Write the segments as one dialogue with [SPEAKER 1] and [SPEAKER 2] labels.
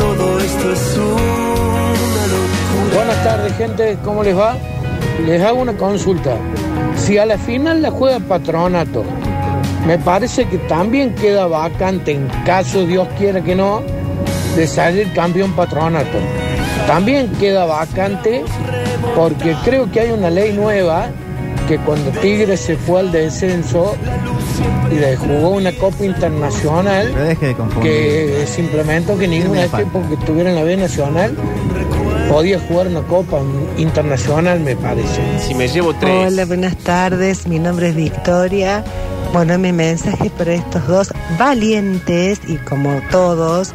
[SPEAKER 1] todo esto es una locura.
[SPEAKER 2] Buenas tardes, gente. ¿Cómo les va? Les hago una consulta. Si a la final la juega Patronato, me parece que también queda vacante, en caso Dios quiera que no, de salir campeón Patronato. También queda vacante porque creo que hay una ley nueva que cuando Tigre se fue al descenso y le jugó una Copa Internacional,
[SPEAKER 3] Pero deje de confundir.
[SPEAKER 2] que se implementó que ningún equipo que estuviera en la B Nacional podía jugar una Copa Internacional, me parece.
[SPEAKER 4] Si me llevo tres.
[SPEAKER 5] Hola, buenas tardes. Mi nombre es Victoria. Bueno, mi mensaje para estos dos valientes y como todos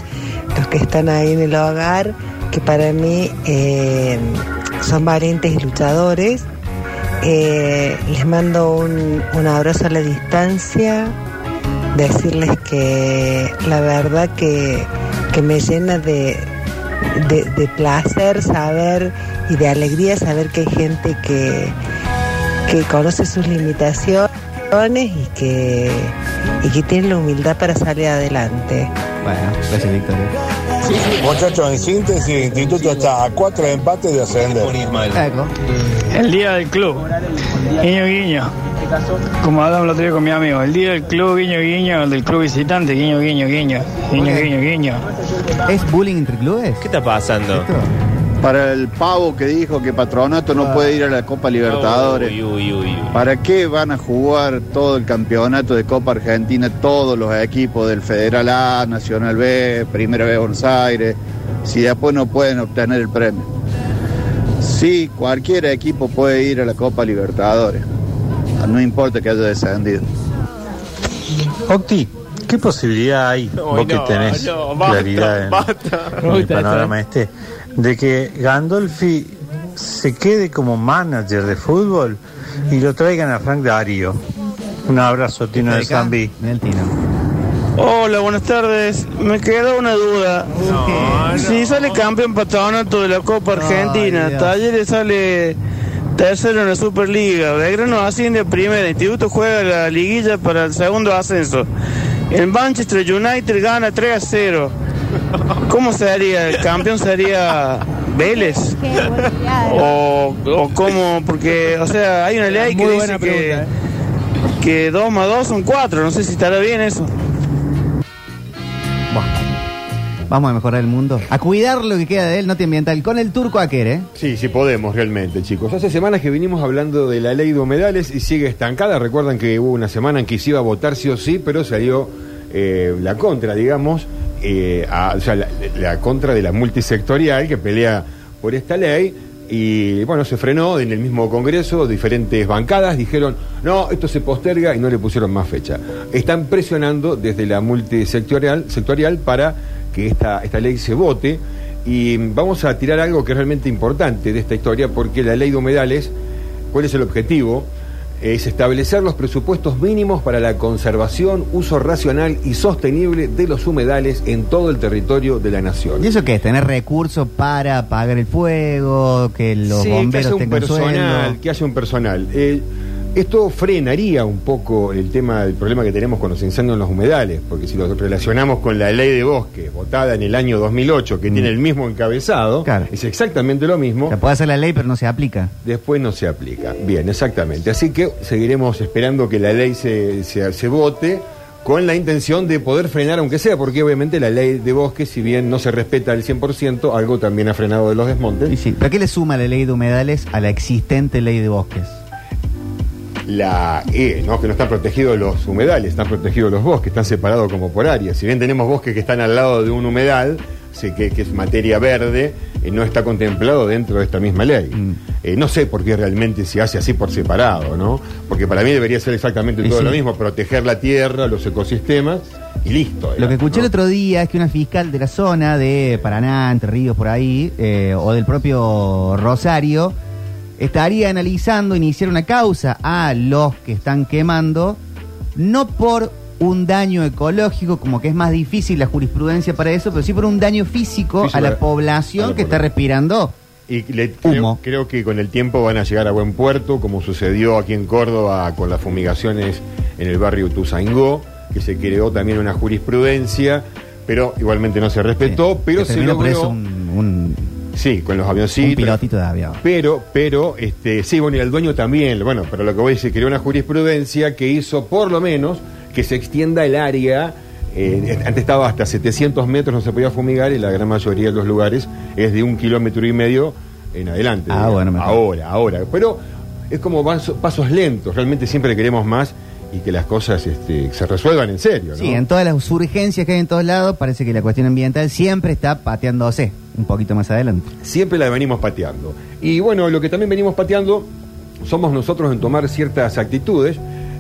[SPEAKER 5] los que están ahí en el hogar, que para mí eh, son valientes y luchadores. Eh, les mando un, un abrazo a la distancia, decirles que la verdad que, que me llena de, de, placer saber y de alegría saber que hay gente que, que conoce sus limitaciones y que, y que tiene la humildad para salir adelante.
[SPEAKER 3] Bueno, gracias, Victoria.
[SPEAKER 6] Muchachos, en síntesis, el instituto está a cuatro empates de ascender.
[SPEAKER 7] El día del club. Guiño, guiño. Como hablamos el otro día con mi amigo. El día del club, guiño, guiño. El del club visitante, guiño, guiño, guiño. Guiño, guiño, guiño.
[SPEAKER 3] ¿Es bullying entre clubes?
[SPEAKER 4] ¿Qué está pasando?
[SPEAKER 3] ¿Esto?
[SPEAKER 8] Para el pavo que dijo que Patronato no puede ir a la Copa Libertadores.
[SPEAKER 4] Uy, uy, uy, uy.
[SPEAKER 8] ¿Para qué van a jugar todo el campeonato de Copa Argentina, todos los equipos del Federal A, Nacional B, Primera B Buenos Aires, si después no pueden obtener el premio? Sí, cualquier equipo puede ir a la Copa Libertadores. No importa que haya descendido.
[SPEAKER 9] Octi, ¿qué posibilidad hay, vos que tenés
[SPEAKER 4] no, basta,
[SPEAKER 9] claridad en,
[SPEAKER 4] basta.
[SPEAKER 9] en el panorama este, de que Gandolfi se quede como manager de fútbol y lo traigan a Frank Darío? Un abrazo, Tino de
[SPEAKER 3] Acá,
[SPEAKER 9] Zambi.
[SPEAKER 7] Hola, buenas tardes. Me queda una duda. Si sale campeón patronato de la Copa Argentina,
[SPEAKER 3] Dios.
[SPEAKER 7] Talleres sale tercero en la Superliga, Belgrano asciende a primera, Instituto juega la liguilla para el segundo ascenso. El Manchester United gana 3 a 0. ¿Cómo sería? ¿El campeón sería Vélez? O, o cómo, porque, o sea, hay una ley que dice que, que 2 más 2 son 4, no sé si estará bien eso.
[SPEAKER 3] Bueno, vamos a mejorar el mundo. A cuidar lo que queda de él, no te ambiental. Con el turco Aquer, ¿eh?
[SPEAKER 10] Sí, sí podemos realmente, chicos. Hace semanas que vinimos hablando de la ley de humedales y sigue estancada. Recuerdan que hubo una semana en que se iba a votar sí o sí, pero salió eh, la contra, digamos, eh, la contra de la multisectorial que pelea por esta ley. Y bueno, se frenó en el mismo Congreso, diferentes bancadas dijeron, no, esto se posterga y no le pusieron más fecha. Están presionando desde la multisectorial sectorial para que esta, esta ley se vote. Y vamos a tirar algo que es realmente importante de esta historia, porque la ley de humedales, ¿cuál es el objetivo? Es establecer los presupuestos mínimos para la conservación, uso racional y sostenible de los humedales en todo el territorio de la nación.
[SPEAKER 3] ¿Y eso qué es? ¿Tener recursos para apagar el fuego? ¿Que los
[SPEAKER 10] Sí, que
[SPEAKER 3] bomberos
[SPEAKER 10] haya un
[SPEAKER 3] tengan
[SPEAKER 10] personal,
[SPEAKER 3] sueldo?
[SPEAKER 10] que haya un personal. Eh, esto frenaría un poco el tema, el problema que tenemos con los incendios en los humedales, porque si lo relacionamos con la ley de bosques votada en el año 2008, que tiene el mismo encabezado,
[SPEAKER 3] Mm. Claro.
[SPEAKER 10] es exactamente lo mismo.
[SPEAKER 3] Se puede hacer la ley, pero no se aplica.
[SPEAKER 10] Después no se aplica. Bien, exactamente. Así que seguiremos esperando que la ley se, se, se vote con la intención de poder frenar, aunque sea, porque obviamente la ley de bosques, si bien no se respeta al 100%, algo también ha frenado de los desmontes.
[SPEAKER 3] Sí, sí. ¿Pero qué le suma la ley de humedales a la existente ley de bosques?
[SPEAKER 10] La E, ¿no? que no están protegidos los humedales, están protegidos los bosques, están separados como por áreas. Si bien tenemos bosques que están al lado de un humedal, sé que, que es materia verde, eh, no está contemplado dentro de esta misma ley.
[SPEAKER 3] Mm.
[SPEAKER 10] Eh, no sé por qué realmente se hace así por separado, ¿no? Porque para mí debería ser exactamente todo
[SPEAKER 3] sí.
[SPEAKER 10] lo mismo, proteger la tierra, los ecosistemas y listo.
[SPEAKER 3] Lo que escuché
[SPEAKER 10] ¿no?
[SPEAKER 3] el otro día es que una fiscal de la zona de Paraná, Entre Ríos, por ahí, eh, o del propio Rosario, estaría analizando iniciar una causa a los que están quemando, no por un daño ecológico, como que es más difícil la jurisprudencia para eso, pero sí por un daño físico,
[SPEAKER 10] Físico
[SPEAKER 3] a la población
[SPEAKER 10] a la
[SPEAKER 3] que está respirando.
[SPEAKER 10] Y le- creo,
[SPEAKER 3] Humo.
[SPEAKER 10] creo que con el tiempo van a llegar a buen puerto, como sucedió aquí en Córdoba con las fumigaciones en el barrio Tuzaingó, que se creó también una jurisprudencia pero igualmente no se respetó, pero se logró...
[SPEAKER 3] un, un,
[SPEAKER 10] Sí, con los avioncitos.
[SPEAKER 3] un pilotito de avión.
[SPEAKER 10] Pero, pero, este, sí, bueno, y el dueño también, bueno, pero lo que voy a decir, creó una jurisprudencia que hizo por lo menos que se extienda el área, eh, antes estaba hasta 700 metros, no se podía fumigar, y la gran mayoría de los lugares es de un kilómetro y medio en adelante.
[SPEAKER 3] Ah, bueno, mejor.
[SPEAKER 10] ahora, ahora. Pero es como paso- pasos lentos, realmente siempre queremos más y que las cosas este, se resuelvan en serio, ¿no?
[SPEAKER 3] Sí, en todas las urgencias que hay en todos lados, parece que la cuestión ambiental siempre está pateándose un poquito más adelante.
[SPEAKER 10] siempre la venimos pateando. Y bueno, lo que también venimos pateando somos nosotros en tomar ciertas actitudes,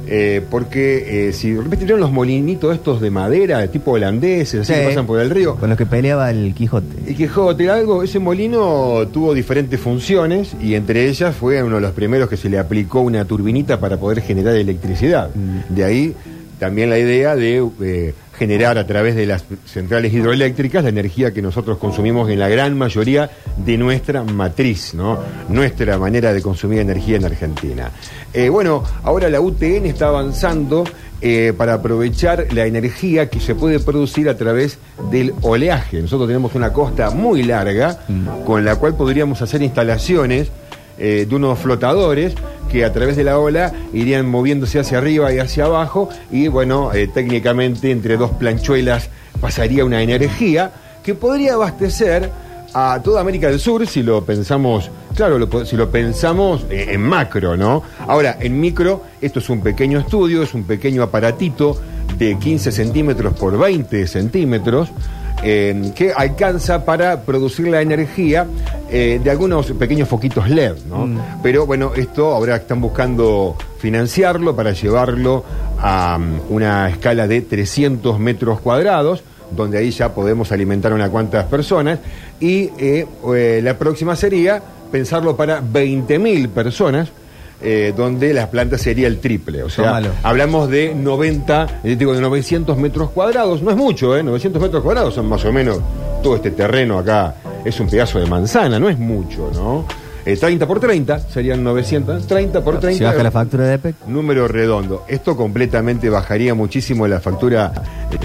[SPEAKER 10] eh, porque eh, si de repente vieron los molinitos estos de madera, de tipo holandeses, así
[SPEAKER 3] Sí.
[SPEAKER 10] que pasan por el río.
[SPEAKER 3] Con los que peleaba el Quijote.
[SPEAKER 10] El Quijote, algo, ese molino tuvo diferentes funciones y entre ellas fue uno de los primeros que se le aplicó una turbinita para poder generar electricidad. De ahí también la idea de eh, generar a través de las centrales hidroeléctricas la energía que nosotros consumimos en la gran mayoría de nuestra matriz, ¿no? Nuestra manera de consumir energía en Argentina. Eh, bueno, ahora la UTN está avanzando eh, para aprovechar la energía que se puede producir a través del oleaje. Nosotros tenemos una costa muy larga con la cual podríamos hacer instalaciones eh, de unos flotadores que a través de la ola irían moviéndose hacia arriba y hacia abajo y bueno, eh, técnicamente entre dos planchuelas pasaría una energía que podría abastecer a toda América del Sur si lo pensamos, claro, lo si lo pensamos eh, en macro, ¿no? Ahora, en micro, esto es un pequeño estudio, es un pequeño aparatito de 15 centímetros por 20 centímetros que alcanza para producir la energía eh, de algunos pequeños foquitos LED, ¿no? Pero bueno, esto ahora están buscando financiarlo para llevarlo a mm, una escala de 300 metros cuadrados donde ahí ya podemos alimentar a unas cuantas personas, y eh, eh, la próxima sería pensarlo para 20.000 personas, eh, donde la planta sería el triple. O sea, hablamos de 90, eh, digo, de 900 metros cuadrados, no es mucho, ¿eh? 900 metros cuadrados son más o menos todo este terreno acá, es un pedazo de manzana, no es mucho, ¿no? Eh, 30 por 30 serían 900, 30 por 30.
[SPEAKER 3] Si baja la factura de EPEC.
[SPEAKER 10] Número redondo. Esto completamente bajaría muchísimo la factura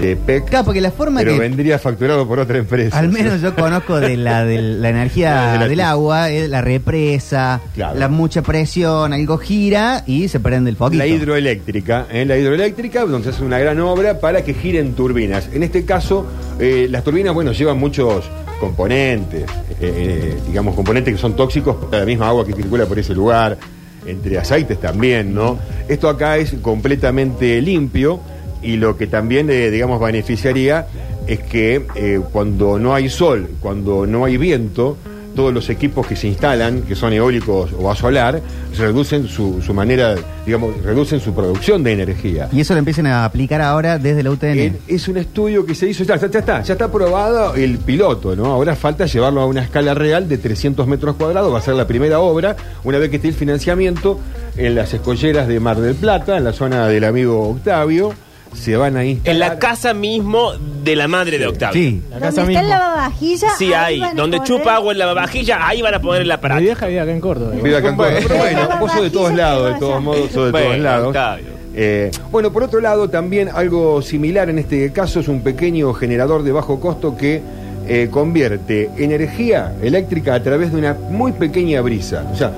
[SPEAKER 10] de PEC.
[SPEAKER 3] Claro, porque la forma
[SPEAKER 10] Pero
[SPEAKER 3] que
[SPEAKER 10] vendría facturado por otra empresa.
[SPEAKER 3] al menos yo conozco de la, de la energía
[SPEAKER 10] De la-
[SPEAKER 3] del agua, es la represa,
[SPEAKER 10] Claro.
[SPEAKER 3] la mucha presión, algo gira y se prende el foquito.
[SPEAKER 10] La hidroeléctrica, ¿eh? la hidroeléctrica, donde se hace una gran obra para que giren turbinas. En este caso, eh, las turbinas, bueno, llevan muchos componentes, eh, eh, digamos, componentes que son tóxicos para la misma agua que circula por ese lugar, entre aceites también, ¿no? Esto acá es completamente limpio y lo que también, eh, digamos, beneficiaría es que cuando no hay sol, cuando no hay viento, todos los equipos que se instalan, que son eólicos o a solar, reducen su, su manera, digamos, reducen su producción de energía.
[SPEAKER 3] Y eso lo empiezan a aplicar ahora desde la UTN.
[SPEAKER 10] Es un estudio que se hizo, ya, ya- ya está, ya está aprobado el piloto, ¿no? Ahora falta llevarlo a una escala real de 300 metros cuadrados, va a ser la primera obra, una vez que esté el financiamiento en las escolleras de Mar del Plata, en la zona del amigo Octavio, se van a instalar.
[SPEAKER 4] En la casa mismo de la madre de Octavio.
[SPEAKER 3] Sí.
[SPEAKER 11] ¿Dónde está el lavavajilla?
[SPEAKER 4] Sí, ahí. Donde
[SPEAKER 11] poner-
[SPEAKER 4] chupa agua en la lavavajilla, ahí van a poner el
[SPEAKER 12] Mi
[SPEAKER 4] aparato.
[SPEAKER 12] vieja vive acá en Córdoba.
[SPEAKER 10] Vive acá en Córdoba. Pero bueno, vos sos de todos lados, de todos modos, sos de todos lados.
[SPEAKER 4] Octavio.
[SPEAKER 10] Eh, bueno, por otro lado, también algo similar en este caso es un pequeño generador de bajo costo que eh, convierte energía eléctrica a través de una muy pequeña brisa. O sea,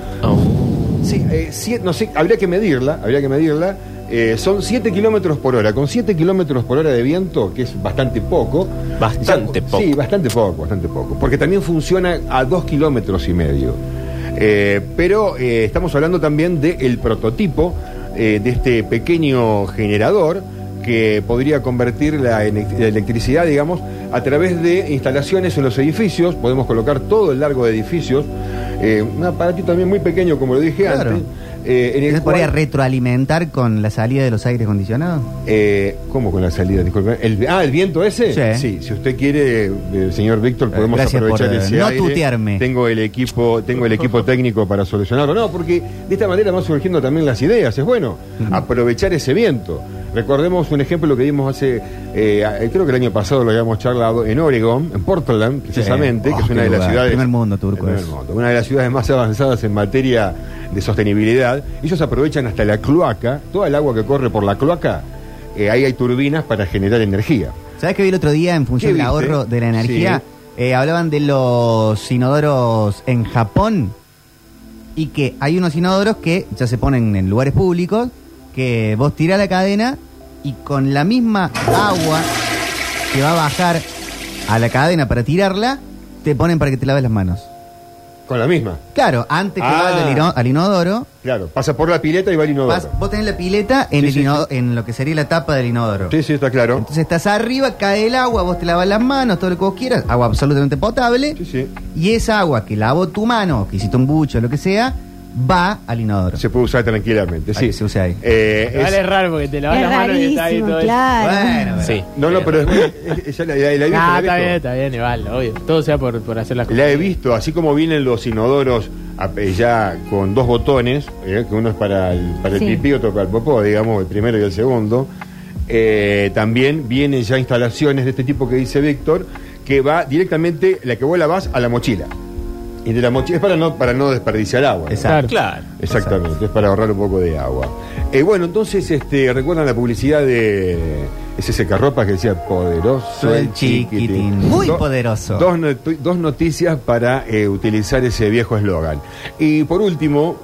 [SPEAKER 10] sí, eh, no sé, habría que medirla, habría que medirla. Eh, son 7 kilómetros por hora. Con 7 kilómetros por hora de viento, que es bastante poco.
[SPEAKER 4] Bastante
[SPEAKER 10] ya-
[SPEAKER 4] poco.
[SPEAKER 10] Sí, bastante poco, bastante poco. Porque también funciona a 2 kilómetros y medio. Eh, pero eh, estamos hablando también del prototipo eh, de este pequeño generador que podría convertir la, electricidad, digamos, a través de instalaciones en los edificios. Podemos colocar todo el largo de edificios. Eh, un aparatito también muy pequeño, como lo dije
[SPEAKER 3] Claro.
[SPEAKER 10] antes. Eh, en el
[SPEAKER 3] ¿Se podría retroalimentar con la salida de los aires acondicionados?
[SPEAKER 10] eh, ¿Cómo con la salida? Disculpe. El, ah, ¿el viento ese?
[SPEAKER 3] Sí.
[SPEAKER 10] si usted quiere, eh, señor Víctor, podemos
[SPEAKER 3] gracias
[SPEAKER 10] aprovechar
[SPEAKER 3] por, eh,
[SPEAKER 10] ese
[SPEAKER 3] no
[SPEAKER 10] aire.
[SPEAKER 3] tutearme.
[SPEAKER 10] Tengo el equipo, tengo el equipo técnico para solucionarlo. No, porque de esta manera van surgiendo también las ideas. Es bueno aprovechar ese viento. Recordemos un ejemplo que vimos hace, eh, a- creo que el año pasado lo habíamos charlado en Oregon, en Portland, precisamente,
[SPEAKER 3] Oh,
[SPEAKER 10] que es una
[SPEAKER 3] qué
[SPEAKER 10] de las
[SPEAKER 3] lugar.
[SPEAKER 10] ciudades.
[SPEAKER 3] Primer mundo turco
[SPEAKER 10] Primer
[SPEAKER 3] es.
[SPEAKER 10] mundo. Una de las ciudades más avanzadas en materia de sostenibilidad. Ellos aprovechan hasta la cloaca, toda el agua que corre por la cloaca, eh, ahí hay turbinas para generar energía.
[SPEAKER 3] ¿Sabes qué vi el otro día en función
[SPEAKER 10] ¿Qué
[SPEAKER 3] del ahorro de la energía? Eh, hablaban de los inodoros en Japón y que hay unos inodoros que ya se ponen en lugares públicos que vos tirás la cadena y con la misma agua que va a bajar a la cadena para tirarla, te ponen para que te laves las manos.
[SPEAKER 10] Con la misma.
[SPEAKER 3] Claro, antes que
[SPEAKER 10] Ah.
[SPEAKER 3] vaya al, ino- al inodoro,
[SPEAKER 10] Claro, pasa por la pileta y va al inodoro.
[SPEAKER 3] vas- vos tenés la pileta en,
[SPEAKER 10] Sí,
[SPEAKER 3] el
[SPEAKER 10] sí,
[SPEAKER 3] en lo que sería la tapa del inodoro.
[SPEAKER 10] Sí, sí, está claro.
[SPEAKER 3] Entonces estás arriba, cae el agua, vos te lavas las manos, todo lo que vos quieras, agua absolutamente potable.
[SPEAKER 10] Sí, sí.
[SPEAKER 3] Y esa agua que lavó tu mano, que hiciste un bucho, lo que sea, va al inodoro.
[SPEAKER 10] Se puede usar tranquilamente, sí.
[SPEAKER 3] se use ahí.
[SPEAKER 10] Eh, es-
[SPEAKER 4] Vale, es raro porque te lavas las manos y está ahí todo eso.
[SPEAKER 11] claro.
[SPEAKER 3] Bueno, pero-
[SPEAKER 4] Sí.
[SPEAKER 10] No, no, pero es, es- es- ya la, la- la
[SPEAKER 4] Ah,
[SPEAKER 10] la he
[SPEAKER 4] está
[SPEAKER 10] visto.
[SPEAKER 4] bien, está bien, igual, obvio. Todo sea por, por hacer las
[SPEAKER 10] La he visto, así como vienen los inodoros eh, ya con dos botones, eh, que uno es para el, para el
[SPEAKER 11] Sí.
[SPEAKER 10] pipí, otro para el popó, digamos, el primero y el segundo. Eh, también vienen ya instalaciones de este tipo que dice Víctor, que va directamente, la que vos la vas a la mochila. Y de la mochila es para no, para no desperdiciar agua. ¿no?
[SPEAKER 3] Exacto.
[SPEAKER 4] Claro.
[SPEAKER 10] Exactamente, es para ahorrar un poco de agua. Eh, bueno, entonces, este, ¿recuerdan la publicidad de ese secarropas que decía poderoso
[SPEAKER 3] el chiquitín. Muy poderoso.
[SPEAKER 10] Dos, dos noticias para eh, utilizar ese viejo eslogan. Y por último,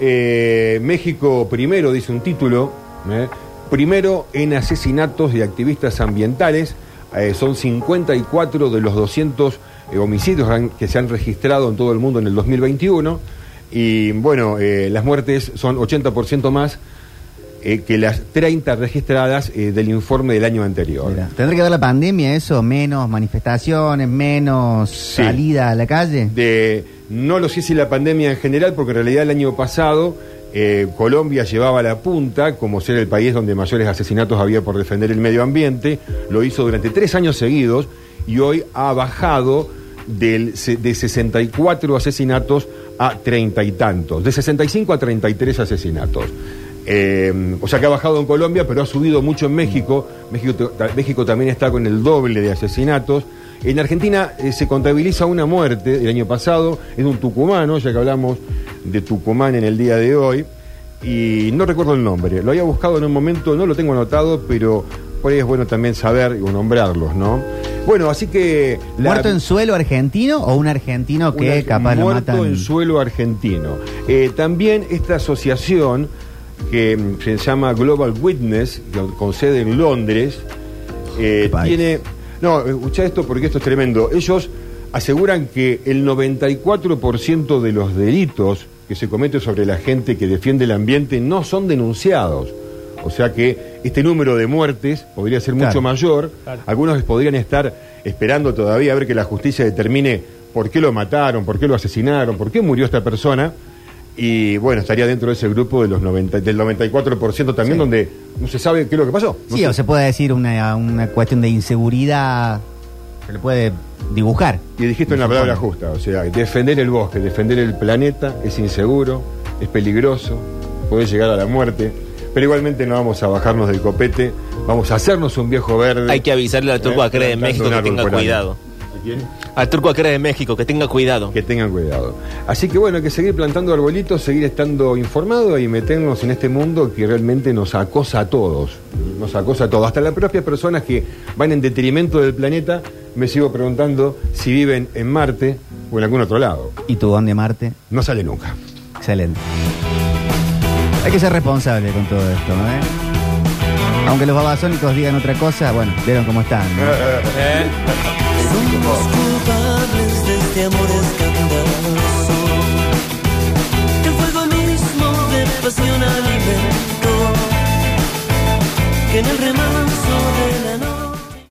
[SPEAKER 10] eh, México primero, dice un título, ¿eh? primero en asesinatos de activistas ambientales. Eh, son 54 de los 200 eh, homicidios que se han registrado en todo el mundo en el 2021. Y bueno, eh, las muertes son 80% más eh, que las 30 registradas eh, del informe del año anterior.
[SPEAKER 3] Mira, ¿Tendrá que ver la pandemia eso? ¿Menos manifestaciones, menos
[SPEAKER 10] Sí.
[SPEAKER 3] salida a la calle?
[SPEAKER 10] de no lo sé si la pandemia en general, porque en realidad el año pasado eh, Colombia llevaba la punta como ser el país donde mayores asesinatos había por defender el medio ambiente, lo hizo durante tres años seguidos y hoy ha bajado del, de 64 asesinatos a treinta y tantos, de 65 a 33 asesinatos. Eh, o sea que ha bajado en Colombia, pero ha subido mucho en México. México, México también está con el doble de asesinatos. En Argentina eh, se contabiliza una muerte el año pasado, es un tucumano, ya que hablamos de Tucumán en el día de hoy, y no recuerdo el nombre. Lo había buscado en un momento, no lo tengo anotado, pero por ahí es bueno también saber o nombrarlos, ¿no? Bueno, así que... la-
[SPEAKER 3] ¿Muerto en suelo argentino o un argentino que
[SPEAKER 10] una-
[SPEAKER 3] capaz lo
[SPEAKER 10] muerto
[SPEAKER 3] matan?
[SPEAKER 10] en suelo argentino. Eh, también esta asociación que mm, se llama Global Witness, que- con sede en Londres, eh, tiene... No, escucha esto porque esto es tremendo. Ellos aseguran que el 94% de los delitos que se cometen sobre la gente que defiende el ambiente no son denunciados. O sea que este número de muertes podría ser mucho
[SPEAKER 3] Claro.
[SPEAKER 10] mayor.
[SPEAKER 4] Claro.
[SPEAKER 10] Algunos podrían estar esperando todavía a ver que la justicia determine por qué lo mataron, por qué lo asesinaron, por qué murió esta persona. Y bueno, estaría dentro de ese grupo de los 90, del 94% también,
[SPEAKER 3] Sí.
[SPEAKER 10] donde no se sabe qué es lo que pasó. No
[SPEAKER 3] Sí, o se puede decir una, una cuestión de inseguridad, se le puede dibujar.
[SPEAKER 10] Y dijiste una palabra justa, o sea, defender el bosque, defender el planeta es inseguro, es peligroso, puede llegar a la muerte, pero igualmente no vamos a bajarnos del copete, vamos a hacernos un viejo verde.
[SPEAKER 4] Hay que avisarle al turco
[SPEAKER 10] Eh,
[SPEAKER 4] Acre de
[SPEAKER 10] plantando
[SPEAKER 4] México que tenga cuidado.
[SPEAKER 10] ¿A quién?
[SPEAKER 4] Al turco Acre de México que tenga cuidado.
[SPEAKER 10] Que tengan cuidado. Así que bueno, hay que seguir plantando arbolitos, seguir estando informado y meternos en este mundo que realmente nos acosa a todos. Nos acosa a todos. Hasta las propias personas que van en detrimento del planeta, me sigo preguntando si viven en Marte o en algún otro lado.
[SPEAKER 3] ¿Y tu dónde Marte?
[SPEAKER 10] No sale nunca.
[SPEAKER 3] Excelente. Hay que ser responsable con todo esto, ¿eh? Aunque los babasónicos digan otra cosa, bueno, vieron cómo están. ¿no?
[SPEAKER 1] Somos culpables de este amor escandaloso. El fuego mismo de pasión alimentó. Que en el remanso